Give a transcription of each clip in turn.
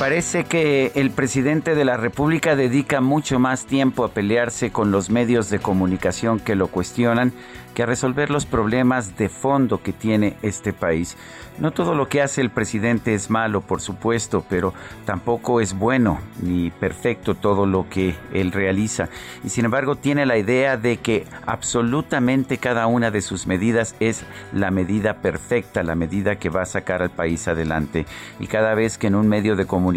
Parece que el presidente de la República dedica mucho más tiempo a pelearse con los medios de comunicación que lo cuestionan que a resolver los problemas de fondo que tiene este país. No todo lo que hace el presidente es malo, por supuesto, pero tampoco es bueno ni perfecto todo lo que él realiza. Y sin embargo tiene la idea de que absolutamente cada una de sus medidas es la medida perfecta, la medida que va a sacar al país adelante. Y cada vez que en un medio de comunicación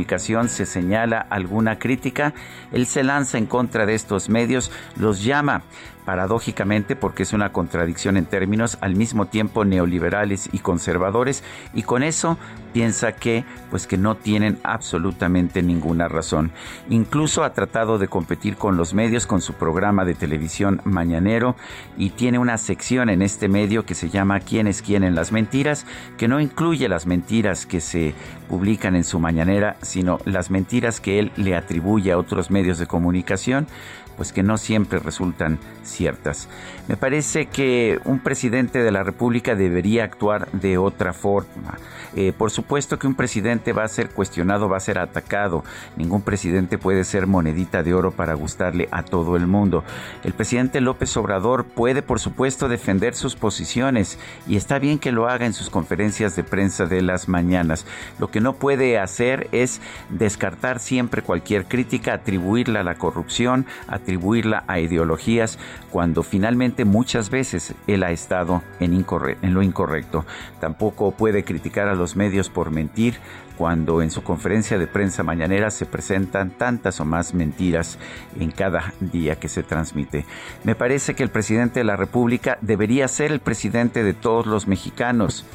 se señala alguna crítica, él se lanza en contra de estos medios, los llama paradójicamente porque es una contradicción en términos al mismo tiempo neoliberales y conservadores y con eso piensa que pues que no tienen absolutamente ninguna razón. Incluso ha tratado de competir con los medios con su programa de televisión mañanero y tiene una sección en este medio que se llama ¿Quién es quién en las mentiras? que no incluye las mentiras que se publican en su mañanera, sino las mentiras que él le atribuye a otros medios de comunicación pues que no siempre resultan ciertas. Me parece que un presidente de la República debería actuar de otra forma. Eh, por supuesto que un presidente va a ser cuestionado, va a ser atacado. Ningún presidente puede ser monedita de oro para gustarle a todo el mundo. El presidente López Obrador puede, por supuesto, defender sus posiciones y está bien que lo haga en sus conferencias de prensa de las mañanas. Lo que no puede hacer es descartar siempre cualquier crítica, atribuirla a la corrupción, atribuirla a ideologías, cuando finalmente muchas veces él ha estado en, en lo incorrecto. Tampoco puede criticar a los los medios por mentir cuando en su conferencia de prensa mañanera se presentan tantas o más mentiras en cada día que se transmite. Me parece que el presidente de la República debería ser el presidente de todos los mexicanos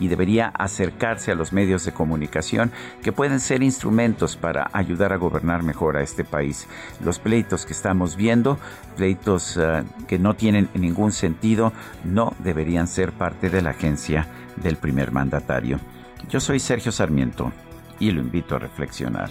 y debería acercarse a los medios de comunicación que pueden ser instrumentos para ayudar a gobernar mejor a este país. Los pleitos que estamos viendo, pleitos uh, que no tienen ningún sentido, no deberían ser parte de la agencia del primer mandatario. Yo soy Sergio Sarmiento y lo invito a reflexionar.